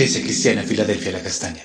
Iglesia Cristiana Filadelfia La Castaña.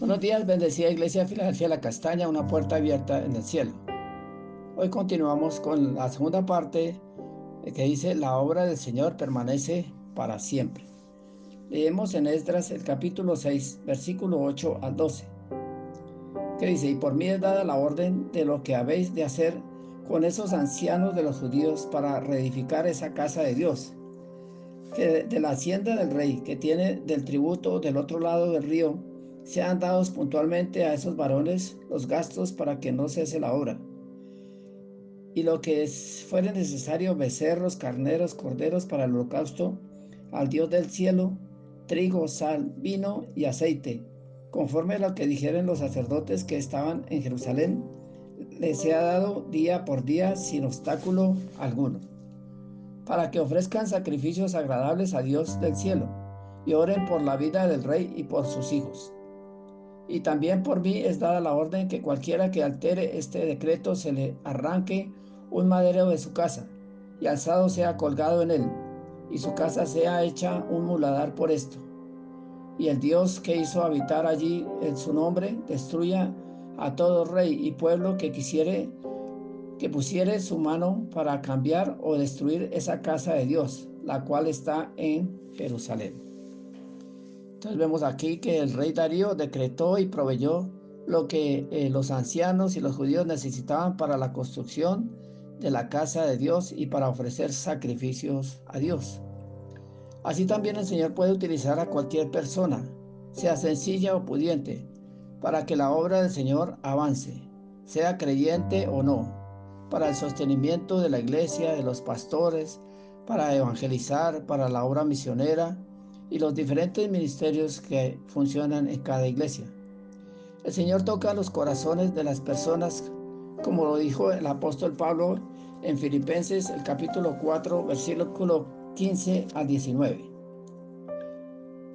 Buenos días, bendecida Iglesia Filadelfia La Castaña, una puerta abierta en el cielo. Hoy continuamos con la segunda parte que dice, la obra del Señor permanece para siempre. Leemos en Esdras el capítulo 6, versículo 8 al 12, que dice, y por mí es dada la orden de lo que habéis de hacer con esos ancianos de los judíos para reedificar esa casa de Dios, que de la hacienda del rey, que tiene del tributo del otro lado del río, sean dados puntualmente a esos varones los gastos para que no cese la obra. Y lo que fuere necesario, becerros, carneros, corderos para el holocausto, al Dios del cielo, trigo, sal, vino y aceite, conforme a lo que dijeron los sacerdotes que estaban en Jerusalén, les sea dado día por día sin obstáculo alguno, para que ofrezcan sacrificios agradables a Dios del cielo, y oren por la vida del rey y por sus hijos. Y también por mí es dada la orden que cualquiera que altere este decreto se le arranque un madero de su casa, y alzado sea colgado en él, y su casa sea hecha un muladar por esto. Y el Dios que hizo habitar allí en su nombre destruya a todo rey y pueblo que quisiere que pusiere su mano para cambiar o destruir esa casa de Dios, la cual está en Jerusalén. Entonces vemos aquí que el rey Darío decretó y proveyó lo que eh, los ancianos y los judíos necesitaban para la construcción de la casa de Dios y para ofrecer sacrificios a Dios. Así también el Señor puede utilizar a cualquier persona, sea sencilla o pudiente, para que la obra del Señor avance, sea creyente o no, para el sostenimiento de la iglesia, de los pastores, para evangelizar, para la obra misionera y los diferentes ministerios que funcionan en cada iglesia. El Señor toca los corazones de las personas, como lo dijo el apóstol Pablo en Filipenses el capítulo 4, versículo 15 al 19.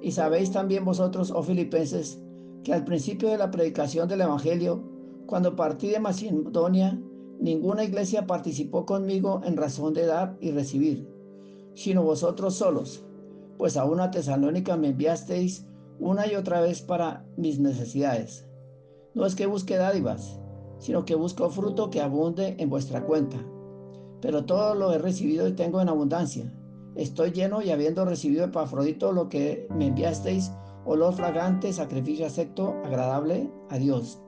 Y sabéis también vosotros, oh filipenses, que al principio de la predicación del Evangelio, cuando partí de Macedonia, ninguna iglesia participó conmigo en razón de dar y recibir, sino vosotros solos, pues a una tesalónica me enviasteis una y otra vez para mis necesidades. No es que busque dádivas, sino que busco fruto que abunde en vuestra cuenta. Pero todo lo he recibido y tengo en abundancia. Estoy lleno y habiendo recibido Epafrodito lo que me enviasteis, olor fragante, sacrificio acepto, agradable a Dios.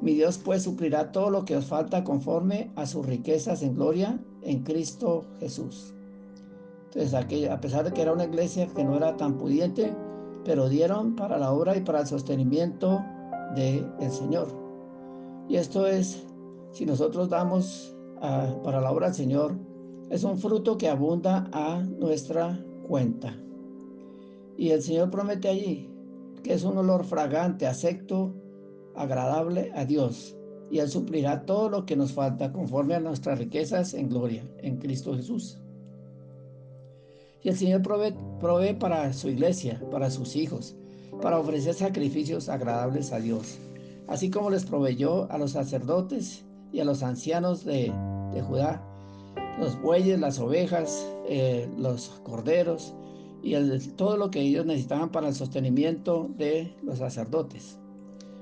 Mi Dios pues suplirá todo lo que os falta conforme a sus riquezas en gloria en Cristo Jesús. Entonces, aquí, a pesar de que era una iglesia que no era tan pudiente, pero dieron para la obra y para el sostenimiento del Señor. Y esto es, si nosotros damos ah, para la obra del Señor, es un fruto que abunda a nuestra cuenta. Y el Señor promete allí que es un olor fragante, acepto, agradable a Dios. Y Él suplirá todo lo que nos falta conforme a nuestras riquezas en gloria en Cristo Jesús. Y el Señor provee, provee para su iglesia, para sus hijos, para ofrecer sacrificios agradables a Dios, así como les proveyó a los sacerdotes y a los ancianos de, Judá, los bueyes, las ovejas, eh, los corderos, y todo lo que ellos necesitaban para el sostenimiento de los sacerdotes.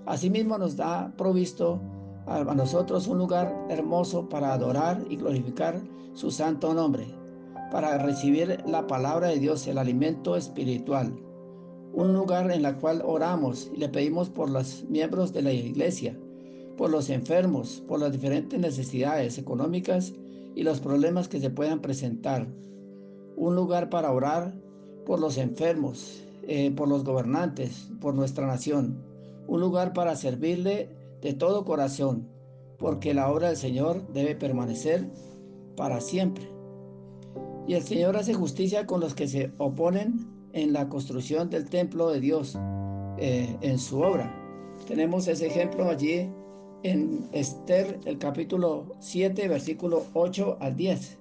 Asimismo nos da provisto a, nosotros un lugar hermoso para adorar y glorificar su santo nombre, para recibir la palabra de Dios, el alimento espiritual. Un lugar en el cual oramos y le pedimos por los miembros de la iglesia, por los enfermos, por las diferentes necesidades económicas y los problemas que se puedan presentar. Un lugar para orar por los enfermos, eh, por los gobernantes, por nuestra nación. Un lugar para servirle de todo corazón, porque la obra del Señor debe permanecer para siempre. Y el Señor hace justicia con los que se oponen en la construcción del templo de Dios, eh, en su obra. Tenemos ese ejemplo allí en Esther, el capítulo 7, versículo 8 al 10.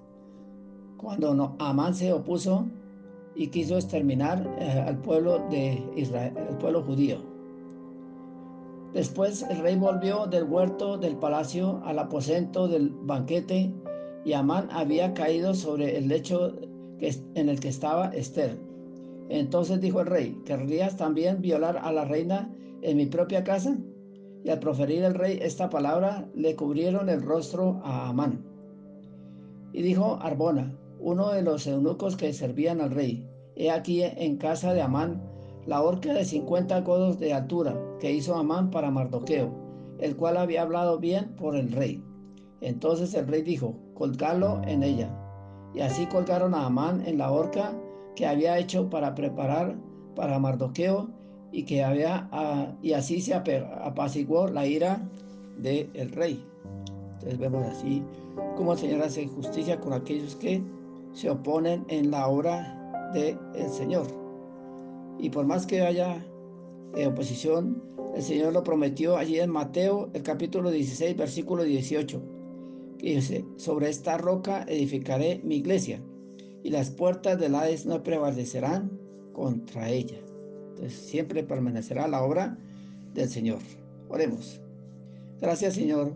Cuando Amán se opuso y quiso exterminar eh, al pueblo de Israel, el pueblo judío. Después el rey volvió del huerto del palacio al aposento del banquete y Amán había caído sobre el lecho en el que estaba Esther. Entonces dijo el rey, ¿querrías también violar a la reina en mi propia casa? Y al proferir el rey esta palabra, le cubrieron el rostro a Amán. Y dijo Arbona, uno de los eunucos que servían al rey, he aquí en casa de Amán la horca de 50 codos de altura que hizo Amán para Mardoqueo, el cual había hablado bien por el rey. Entonces el rey dijo, colgalo en ella. Y así colgaron a Amán en la horca que había hecho para preparar para Mardoqueo y que había ah, y así se apaciguó la ira del rey. Entonces vemos así cómo el Señor hace justicia con aquellos que se oponen en la obra del Señor. Y por más que haya eh, oposición, el Señor lo prometió allí en Mateo, el capítulo 16, versículo 18, que dice, sobre esta roca edificaré mi iglesia, y las puertas del Hades no prevalecerán contra ella. Entonces siempre permanecerá la obra del Señor. Oremos. Gracias Señor,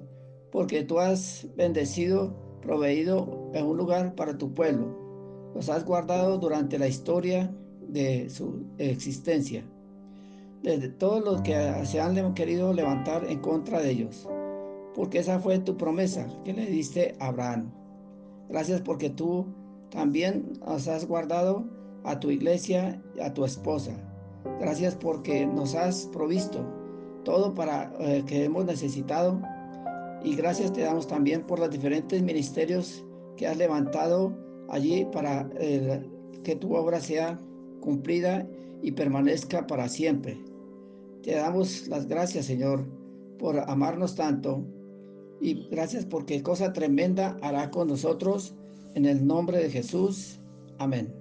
porque tú has bendecido, proveído en un lugar para tu pueblo. Los has guardado durante la historia de su existencia, desde todos los que se han querido levantar en contra de ellos, porque esa fue tu promesa que le diste a Abraham. Gracias porque tú también nos has guardado a tu iglesia, a tu esposa. Gracias porque nos has provisto todo para eh, que hemos necesitado. Y gracias te damos también por los diferentes ministerios que has levantado allí para eh, que tu obra sea cumplida y permanezca para siempre. Te damos las gracias, Señor, por amarnos tanto y gracias porque cosa tremenda hará con nosotros en el nombre de Jesús. Amén.